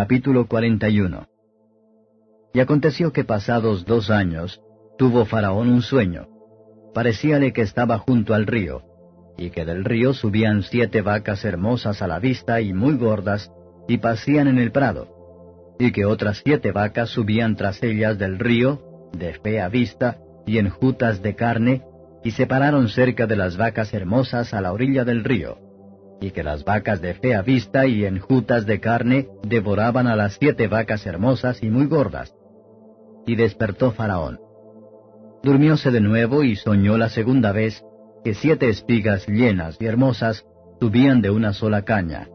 Capítulo 41 Y aconteció que pasados dos años, tuvo Faraón un sueño. Parecíale que estaba junto al río, y que del río subían siete vacas hermosas a la vista y muy gordas, y pasían en el prado, y que otras siete vacas subían tras ellas del río, de fea vista, y enjutas de carne, y se pararon cerca de las vacas hermosas a la orilla del río y que las vacas de fea vista y enjutas de carne devoraban a las siete vacas hermosas y muy gordas. Y despertó Faraón. Durmióse de nuevo y soñó la segunda vez que siete espigas llenas y hermosas subían de una sola caña,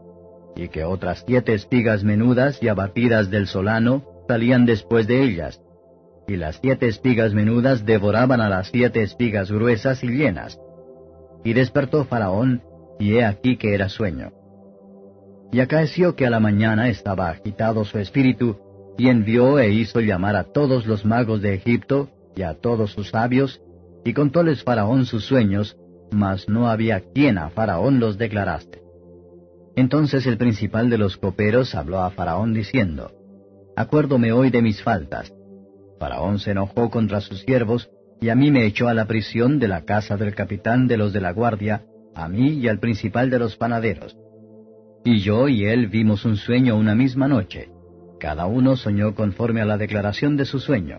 y que otras siete espigas menudas y abatidas del solano salían después de ellas, y las siete espigas menudas devoraban a las siete espigas gruesas y llenas. Y despertó Faraón, y he aquí que era sueño. Y acaeció que a la mañana estaba agitado su espíritu, y envió e hizo llamar a todos los magos de Egipto, y a todos sus sabios, y contóles Faraón sus sueños, mas no había quien a Faraón los declaraste. Entonces el principal de los coperos habló a Faraón diciendo, Acuérdome hoy de mis faltas. Faraón se enojó contra sus siervos, y a mí me echó a la prisión de la casa del capitán de los de la guardia, a mí y al principal de los panaderos. Y yo y él vimos un sueño una misma noche. Cada uno soñó conforme a la declaración de su sueño.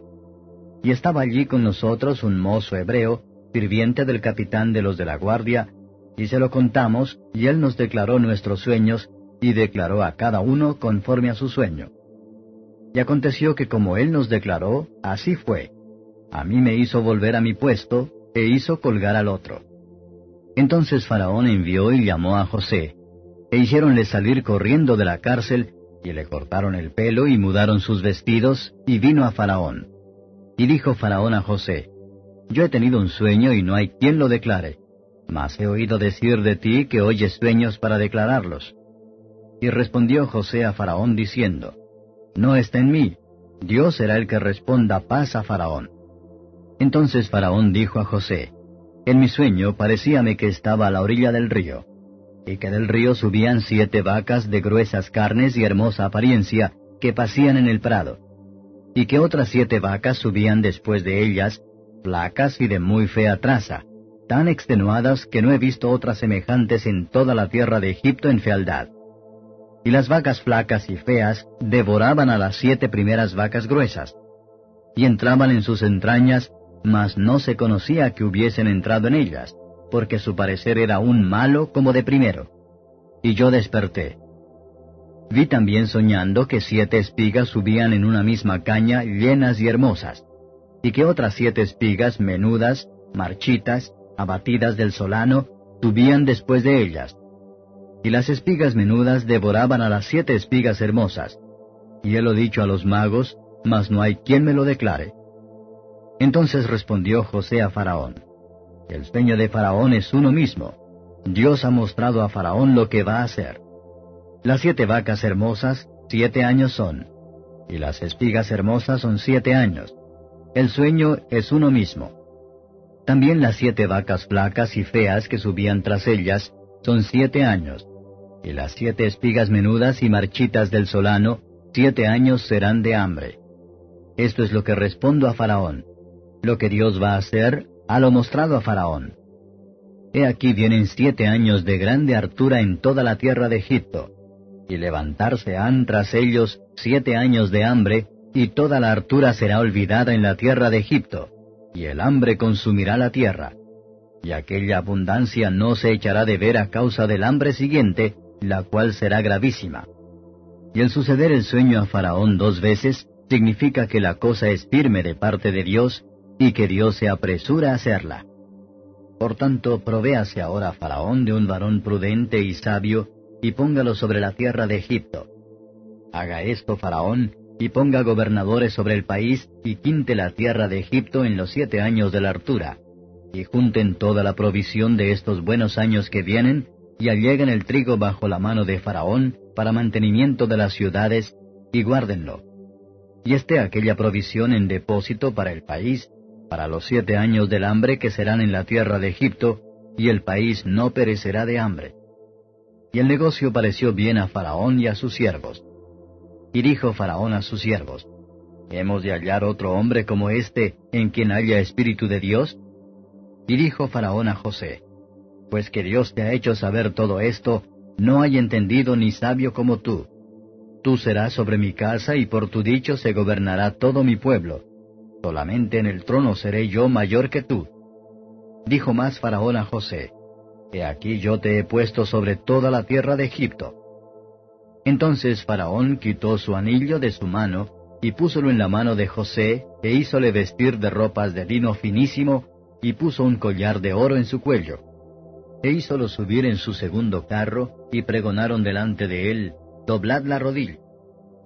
Y estaba allí con nosotros un mozo hebreo, sirviente del capitán de los de la guardia, y se lo contamos, y él nos declaró nuestros sueños, y declaró a cada uno conforme a su sueño. Y aconteció que como él nos declaró, así fue. A mí me hizo volver a mi puesto, e hizo colgar al otro. Entonces Faraón envió y llamó a José, e hiciéronle salir corriendo de la cárcel, y le cortaron el pelo y mudaron sus vestidos, y vino a Faraón. Y dijo Faraón a José, Yo he tenido un sueño y no hay quien lo declare, mas he oído decir de ti que oyes sueños para declararlos. Y respondió José a Faraón diciendo, No está en mí, Dios será el que responda paz a Faraón. Entonces Faraón dijo a José, en mi sueño parecíame que estaba a la orilla del río, y que del río subían siete vacas de gruesas carnes y hermosa apariencia, que pasían en el prado, y que otras siete vacas subían después de ellas, flacas y de muy fea traza, tan extenuadas que no he visto otras semejantes en toda la tierra de Egipto en fealdad. Y las vacas flacas y feas devoraban a las siete primeras vacas gruesas, y entraban en sus entrañas mas no se conocía que hubiesen entrado en ellas, porque su parecer era un malo como de primero. Y yo desperté. Vi también soñando que siete espigas subían en una misma caña llenas y hermosas, y que otras siete espigas menudas, marchitas, abatidas del solano, subían después de ellas. Y las espigas menudas devoraban a las siete espigas hermosas. Y he lo dicho a los magos, mas no hay quien me lo declare. Entonces respondió José a Faraón, El sueño de Faraón es uno mismo. Dios ha mostrado a Faraón lo que va a hacer. Las siete vacas hermosas, siete años son, y las espigas hermosas son siete años. El sueño es uno mismo. También las siete vacas flacas y feas que subían tras ellas son siete años, y las siete espigas menudas y marchitas del solano, siete años serán de hambre. Esto es lo que respondo a Faraón. Lo que Dios va a hacer, ha lo mostrado a Faraón. He aquí vienen siete años de grande hartura en toda la tierra de Egipto, y levantarse han tras ellos siete años de hambre, y toda la hartura será olvidada en la tierra de Egipto, y el hambre consumirá la tierra. Y aquella abundancia no se echará de ver a causa del hambre siguiente, la cual será gravísima. Y el suceder el sueño a Faraón dos veces significa que la cosa es firme de parte de Dios y que Dios se apresura a hacerla. Por tanto, provéase ahora Faraón de un varón prudente y sabio, y póngalo sobre la tierra de Egipto. Haga esto Faraón, y ponga gobernadores sobre el país, y quinte la tierra de Egipto en los siete años de la hartura, y junten toda la provisión de estos buenos años que vienen, y alleguen el trigo bajo la mano de Faraón para mantenimiento de las ciudades, y guárdenlo. Y esté aquella provisión en depósito para el país, para los siete años del hambre que serán en la tierra de Egipto, y el país no perecerá de hambre. Y el negocio pareció bien a Faraón y a sus siervos. Y dijo Faraón a sus siervos, ¿Hemos de hallar otro hombre como este en quien haya espíritu de Dios? Y dijo Faraón a José, Pues que Dios te ha hecho saber todo esto, no hay entendido ni sabio como tú. Tú serás sobre mi casa y por tu dicho se gobernará todo mi pueblo. Solamente en el trono seré yo mayor que tú. Dijo más Faraón a José, He aquí yo te he puesto sobre toda la tierra de Egipto. Entonces Faraón quitó su anillo de su mano, y púsolo en la mano de José, e hízole vestir de ropas de lino finísimo, y puso un collar de oro en su cuello. E hízolo subir en su segundo carro, y pregonaron delante de él, Doblad la rodilla.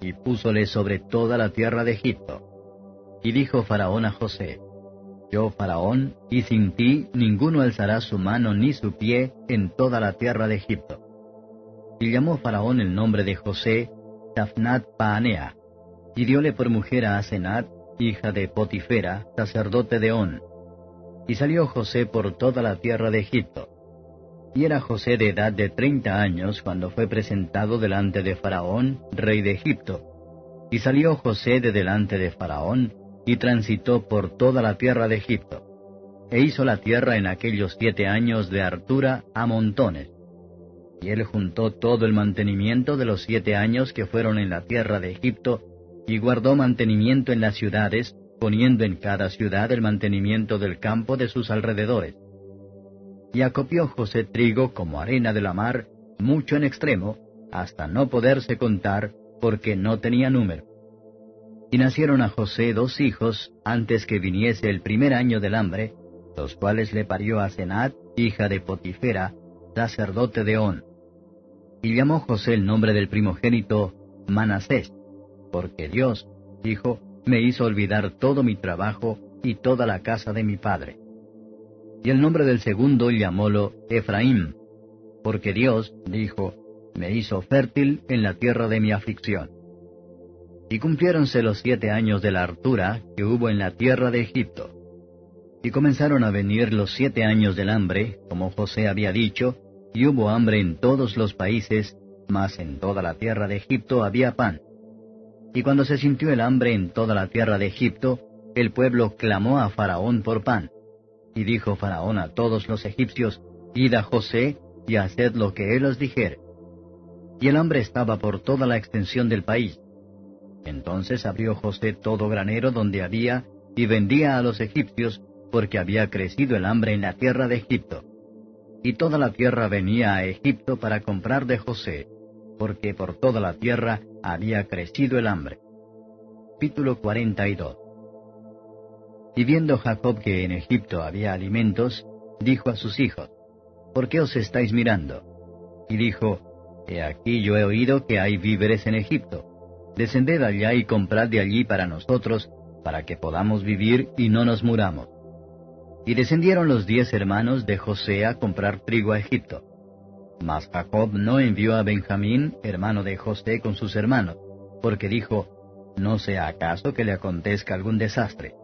Y púsole sobre toda la tierra de Egipto. Y dijo Faraón a José, Yo, Faraón, y sin ti ninguno alzará su mano ni su pie en toda la tierra de Egipto. Y llamó Faraón el nombre de José, Tafnat Paanea, y diole por mujer a Asenat, hija de Potifera, sacerdote de On. Y salió José por toda la tierra de Egipto. Y era José de edad de treinta años cuando fue presentado delante de Faraón, rey de Egipto. Y salió José de delante de Faraón, y transitó por toda la tierra de Egipto. E hizo la tierra en aquellos siete años de hartura a montones. Y él juntó todo el mantenimiento de los siete años que fueron en la tierra de Egipto, y guardó mantenimiento en las ciudades, poniendo en cada ciudad el mantenimiento del campo de sus alrededores. Y acopió José trigo como arena de la mar, mucho en extremo, hasta no poderse contar, porque no tenía número. Y nacieron a José dos hijos antes que viniese el primer año del hambre, los cuales le parió a Senat, hija de Potifera, sacerdote de On. Y llamó José el nombre del primogénito Manasés, porque Dios, dijo, me hizo olvidar todo mi trabajo y toda la casa de mi padre. Y el nombre del segundo llamólo Efraín, porque Dios, dijo, me hizo fértil en la tierra de mi aflicción. Y cumpliéronse los siete años de la hartura que hubo en la tierra de Egipto. Y comenzaron a venir los siete años del hambre, como José había dicho, y hubo hambre en todos los países, mas en toda la tierra de Egipto había pan. Y cuando se sintió el hambre en toda la tierra de Egipto, el pueblo clamó a Faraón por pan. Y dijo Faraón a todos los egipcios, Id a José, y haced lo que él os dijere. Y el hambre estaba por toda la extensión del país, entonces abrió José todo granero donde había, y vendía a los egipcios, porque había crecido el hambre en la tierra de Egipto. Y toda la tierra venía a Egipto para comprar de José, porque por toda la tierra había crecido el hambre. Capítulo 42 Y viendo Jacob que en Egipto había alimentos, dijo a sus hijos, ¿Por qué os estáis mirando? Y dijo, He aquí yo he oído que hay víveres en Egipto descended allá y comprad de allí para nosotros, para que podamos vivir y no nos muramos. Y descendieron los diez hermanos de José a comprar trigo a Egipto. Mas Jacob no envió a Benjamín, hermano de José, con sus hermanos, porque dijo, No sea acaso que le acontezca algún desastre.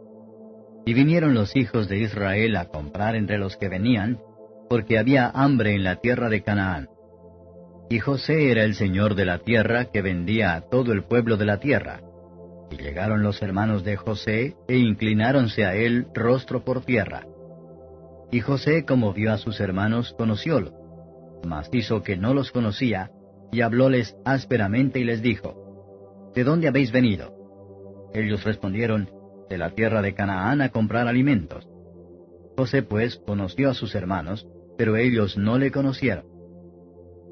Y vinieron los hijos de Israel a comprar entre los que venían, porque había hambre en la tierra de Canaán. Y José era el señor de la tierra que vendía a todo el pueblo de la tierra. Y llegaron los hermanos de José e inclináronse a él rostro por tierra. Y José, como vio a sus hermanos, conociólos, mas hizo que no los conocía, y hablóles ásperamente y les dijo, ¿De dónde habéis venido? Ellos respondieron, de la tierra de Canaán a comprar alimentos. José pues conoció a sus hermanos, pero ellos no le conocieron.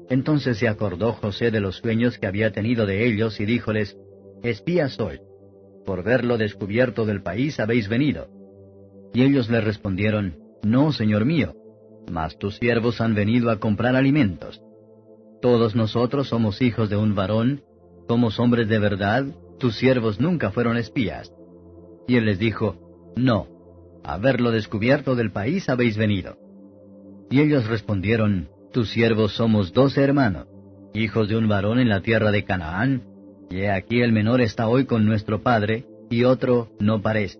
Entonces se acordó José de los sueños que había tenido de ellos y díjoles, Espías soy. Por verlo descubierto del país habéis venido. Y ellos le respondieron, No, señor mío, mas tus siervos han venido a comprar alimentos. Todos nosotros somos hijos de un varón, somos hombres de verdad, tus siervos nunca fueron espías. Y él les dijo, No, a verlo descubierto del país habéis venido. Y ellos respondieron, Tus siervos somos doce hermanos, hijos de un varón en la tierra de Canaán, y he aquí el menor está hoy con nuestro padre, y otro no parece.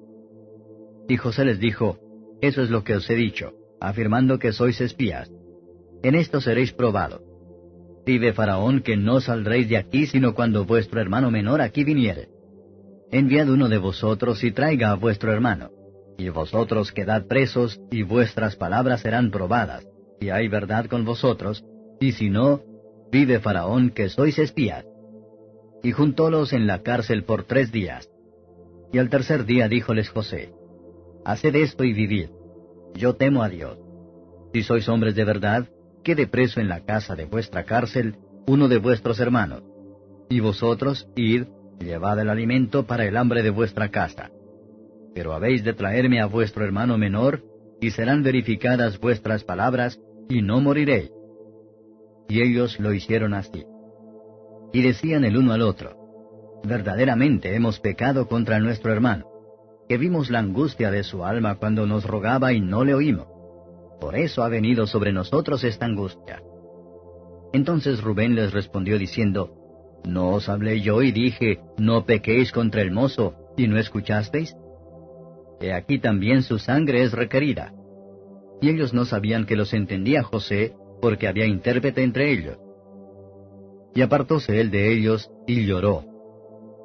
Y José les dijo, Eso es lo que os he dicho, afirmando que sois espías. En esto seréis probados. Vive Faraón que no saldréis de aquí sino cuando vuestro hermano menor aquí viniere. Enviad uno de vosotros y traiga a vuestro hermano. Y vosotros quedad presos, y vuestras palabras serán probadas, y hay verdad con vosotros, y si no, vive Faraón que sois espías. Y juntólos en la cárcel por tres días. Y al tercer día díjoles José, Haced esto y vivid. Yo temo a Dios. Si sois hombres de verdad, quede preso en la casa de vuestra cárcel uno de vuestros hermanos. Y vosotros, id, llevad el alimento para el hambre de vuestra casa. Pero habéis de traerme a vuestro hermano menor, y serán verificadas vuestras palabras, y no moriréis. Y ellos lo hicieron así. Y decían el uno al otro, verdaderamente hemos pecado contra nuestro hermano, que vimos la angustia de su alma cuando nos rogaba y no le oímos. Por eso ha venido sobre nosotros esta angustia. Entonces Rubén les respondió diciendo, ¿No os hablé yo y dije, no pequéis contra el mozo, y no escuchasteis? He aquí también su sangre es requerida. Y ellos no sabían que los entendía José, porque había intérprete entre ellos. Y apartóse él de ellos, y lloró.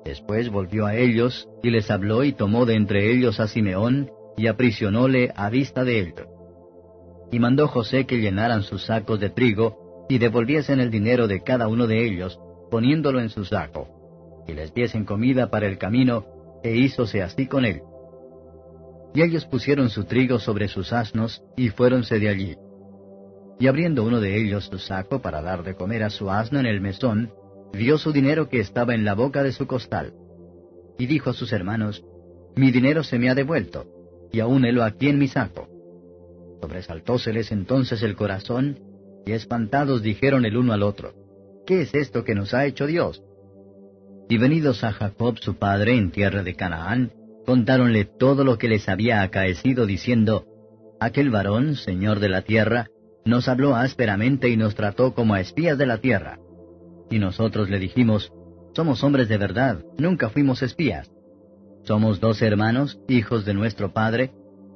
Después volvió a ellos, y les habló y tomó de entre ellos a Simeón, y aprisionóle a vista de ellos. Y mandó José que llenaran sus sacos de trigo, y devolviesen el dinero de cada uno de ellos, poniéndolo en su saco, y les diesen comida para el camino, e hízose así con él. Y ellos pusieron su trigo sobre sus asnos, y fuéronse de allí. Y abriendo uno de ellos su saco para dar de comer a su asno en el mesón, vio su dinero que estaba en la boca de su costal. Y dijo a sus hermanos, Mi dinero se me ha devuelto, y aún helo aquí en mi saco. Sobresaltóseles entonces el corazón, y espantados dijeron el uno al otro, ¿Qué es esto que nos ha hecho Dios? Y venidos a Jacob su padre en tierra de Canaán, contáronle todo lo que les había acaecido, diciendo, Aquel varón, señor de la tierra, nos habló ásperamente y nos trató como a espías de la tierra. Y nosotros le dijimos, Somos hombres de verdad, nunca fuimos espías. Somos dos hermanos, hijos de nuestro padre,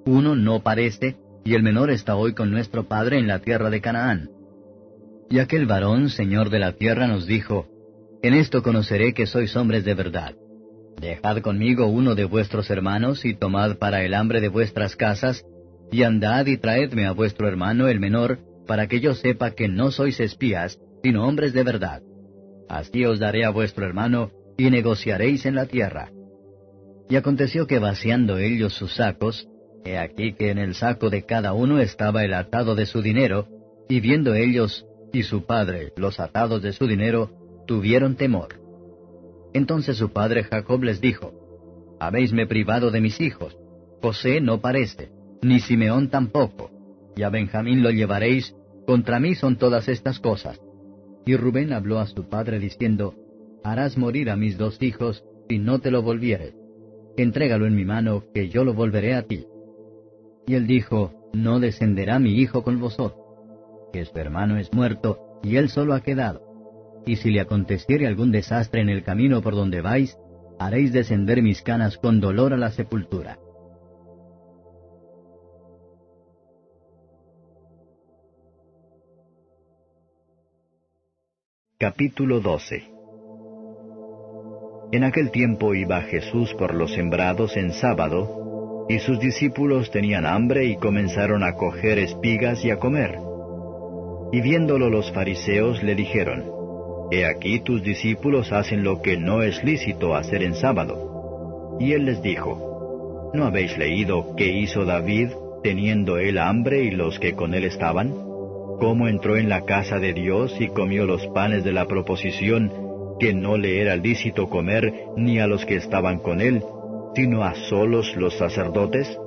uno no parece, y el menor está hoy con nuestro padre en la tierra de Canaán. Y aquel varón, señor de la tierra, nos dijo, En esto conoceré que sois hombres de verdad. Dejad conmigo uno de vuestros hermanos y tomad para el hambre de vuestras casas, y andad y traedme a vuestro hermano el menor, para que yo sepa que no sois espías, sino hombres de verdad. Así os daré a vuestro hermano, y negociaréis en la tierra. Y aconteció que vaciando ellos sus sacos, He aquí que en el saco de cada uno estaba el atado de su dinero, y viendo ellos y su padre los atados de su dinero, tuvieron temor. Entonces su padre Jacob les dijo, Habéisme privado de mis hijos, José no parece, ni Simeón tampoco, y a Benjamín lo llevaréis, contra mí son todas estas cosas. Y Rubén habló a su padre diciendo, Harás morir a mis dos hijos, si no te lo volvieres. Entrégalo en mi mano, que yo lo volveré a ti. Y él dijo, No descenderá mi hijo con vosotros, que su hermano es muerto, y él solo ha quedado. Y si le aconteciere algún desastre en el camino por donde vais, haréis descender mis canas con dolor a la sepultura. Capítulo 12 En aquel tiempo iba Jesús por los sembrados en sábado, y sus discípulos tenían hambre y comenzaron a coger espigas y a comer. Y viéndolo los fariseos le dijeron, He aquí tus discípulos hacen lo que no es lícito hacer en sábado. Y él les dijo, ¿No habéis leído qué hizo David teniendo él hambre y los que con él estaban? ¿Cómo entró en la casa de Dios y comió los panes de la proposición que no le era lícito comer ni a los que estaban con él, sino a solos los sacerdotes?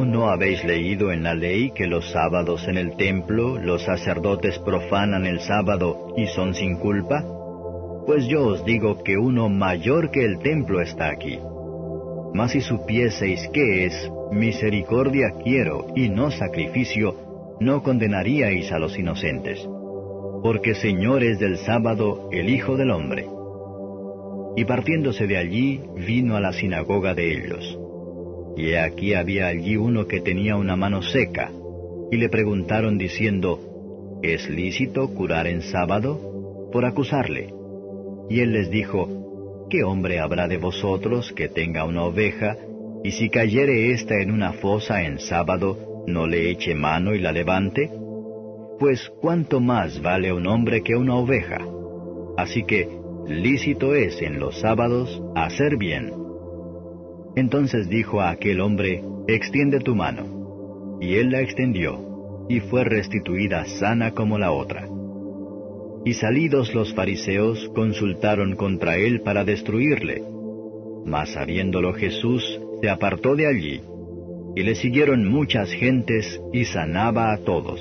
¿O no habéis leído en la ley que los sábados en el templo los sacerdotes profanan el sábado y son sin culpa? Pues yo os digo que uno mayor que el templo está aquí. Mas si supieseis qué es, misericordia quiero y no sacrificio, no condenaríais a los inocentes. Porque Señor es del sábado el Hijo del Hombre. Y partiéndose de allí, vino a la sinagoga de ellos. Y aquí había allí uno que tenía una mano seca, y le preguntaron diciendo, ¿Es lícito curar en sábado? por acusarle. Y él les dijo, ¿qué hombre habrá de vosotros que tenga una oveja, y si cayere ésta en una fosa en sábado, no le eche mano y la levante? Pues cuánto más vale un hombre que una oveja. Así que lícito es en los sábados hacer bien. Entonces dijo a aquel hombre, extiende tu mano. Y él la extendió, y fue restituida sana como la otra. Y salidos los fariseos consultaron contra él para destruirle. Mas sabiéndolo Jesús, se apartó de allí, y le siguieron muchas gentes y sanaba a todos.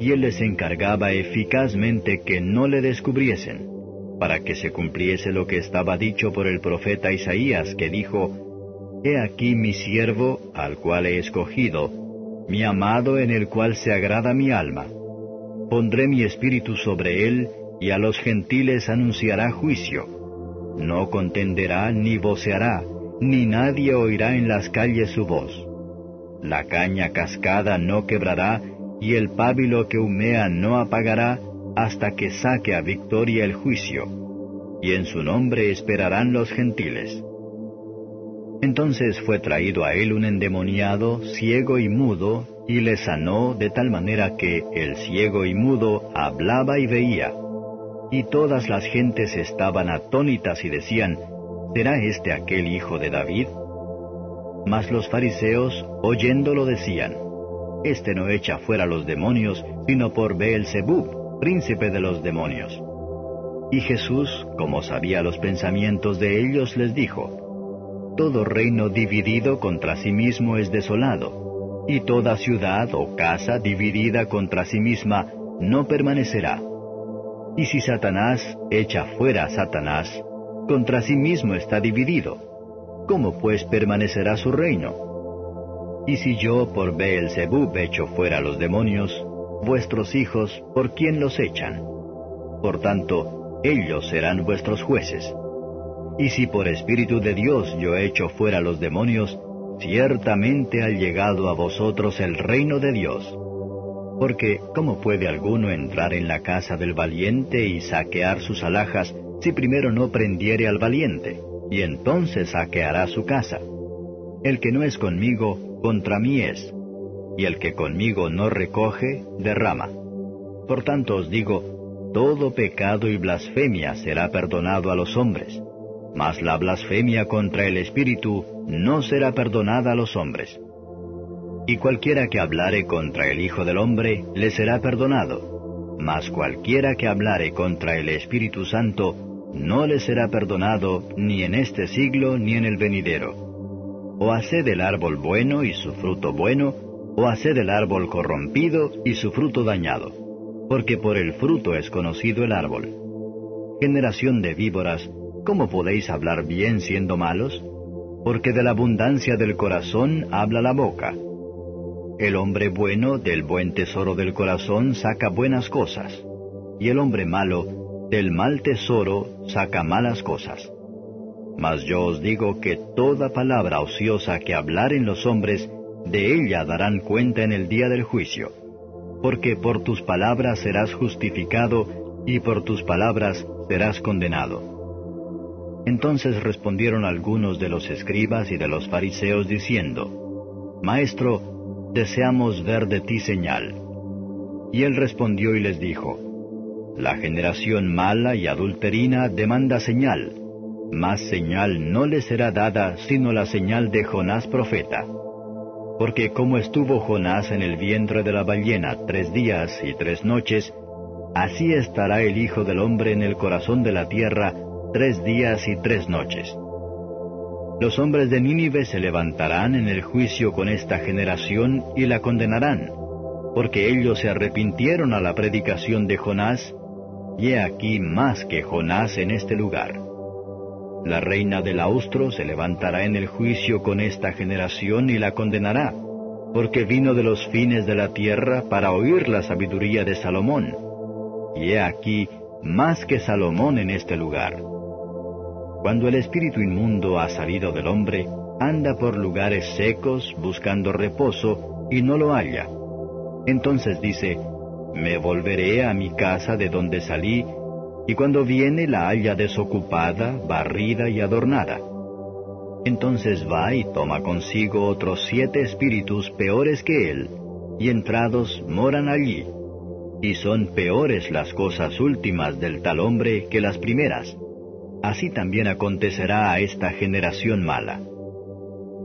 Y él les encargaba eficazmente que no le descubriesen, para que se cumpliese lo que estaba dicho por el profeta Isaías, que dijo, He aquí mi siervo, al cual he escogido, mi amado en el cual se agrada mi alma Pondré mi espíritu sobre él, y a los gentiles anunciará juicio. No contenderá ni voceará, ni nadie oirá en las calles su voz. La caña cascada no quebrará, y el pábilo que humea no apagará, hasta que saque a victoria el juicio. Y en su nombre esperarán los gentiles. Entonces fue traído a él un endemoniado, ciego y mudo, y le sanó de tal manera que el ciego y mudo hablaba y veía. Y todas las gentes estaban atónitas y decían, ¿será este aquel hijo de David? Mas los fariseos, oyéndolo, decían, Este no echa fuera los demonios, sino por Beelzebub, príncipe de los demonios. Y Jesús, como sabía los pensamientos de ellos, les dijo, Todo reino dividido contra sí mismo es desolado y toda ciudad o casa dividida contra sí misma no permanecerá. Y si Satanás echa fuera a Satanás, contra sí mismo está dividido. ¿Cómo pues permanecerá su reino? Y si yo por Beelzebub echo fuera los demonios, vuestros hijos, ¿por quién los echan? Por tanto, ellos serán vuestros jueces. Y si por Espíritu de Dios yo echo fuera los demonios, ciertamente ha llegado a vosotros el reino de Dios. Porque, ¿cómo puede alguno entrar en la casa del valiente y saquear sus alhajas si primero no prendiere al valiente? Y entonces saqueará su casa. El que no es conmigo, contra mí es. Y el que conmigo no recoge, derrama. Por tanto os digo, todo pecado y blasfemia será perdonado a los hombres mas la blasfemia contra el Espíritu no será perdonada a los hombres. Y cualquiera que hablare contra el Hijo del Hombre le será perdonado, mas cualquiera que hablare contra el Espíritu Santo no le será perdonado ni en este siglo ni en el venidero. O haced el árbol bueno y su fruto bueno, o haced el árbol corrompido y su fruto dañado, porque por el fruto es conocido el árbol. Generación de víboras, ¿cómo podéis hablar bien siendo malos? Porque de la abundancia del corazón habla la boca. El hombre bueno del buen tesoro del corazón saca buenas cosas, y el hombre malo del mal tesoro saca malas cosas. Mas yo os digo que toda palabra ociosa que hablaren los hombres, de ella darán cuenta en el día del juicio. Porque por tus palabras serás justificado, y por tus palabras serás condenado. Entonces respondieron algunos de los escribas y de los fariseos diciendo, Maestro, deseamos ver de ti señal. Y él respondió y les dijo, La generación mala y adulterina demanda señal, mas señal no le será dada sino la señal de Jonás profeta. Porque como estuvo Jonás en el vientre de la ballena tres días y tres noches, así estará el Hijo del Hombre en el corazón de la tierra tres días y tres noches. Los hombres de Nínive se levantarán en el juicio con esta generación y la condenarán, porque ellos se arrepintieron a la predicación de Jonás, y he aquí más que Jonás en este lugar. La reina del austro se levantará en el juicio con esta generación y la condenará, porque vino de los fines de la tierra para oír la sabiduría de Salomón. Y he aquí más que Salomón en este lugar. Cuando el espíritu inmundo ha salido del hombre, anda por lugares secos buscando reposo y no lo halla. Entonces dice, Me volveré a mi casa de donde salí, y cuando viene la halla desocupada, barrida y adornada. Entonces va y toma consigo otros siete espíritus peores que él, y entrados moran allí. Y son peores las cosas últimas del tal hombre que las primeras. Así también acontecerá a esta generación mala.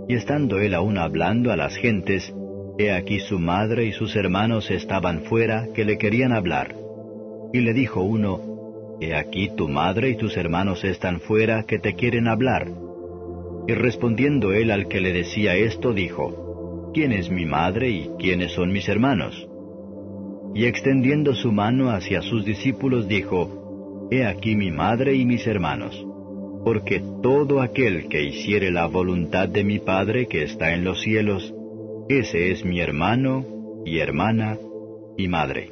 Y estando él aún hablando a las gentes, he aquí su madre y sus hermanos estaban fuera que le querían hablar. Y le dijo uno, He aquí tu madre y tus hermanos están fuera que te quieren hablar. Y respondiendo él al que le decía esto, dijo, ¿quién es mi madre y quiénes son mis hermanos? Y extendiendo su mano hacia sus discípulos, dijo, He aquí mi madre y mis hermanos, porque todo aquel que hiciere la voluntad de mi Padre que está en los cielos, ese es mi hermano y hermana y madre.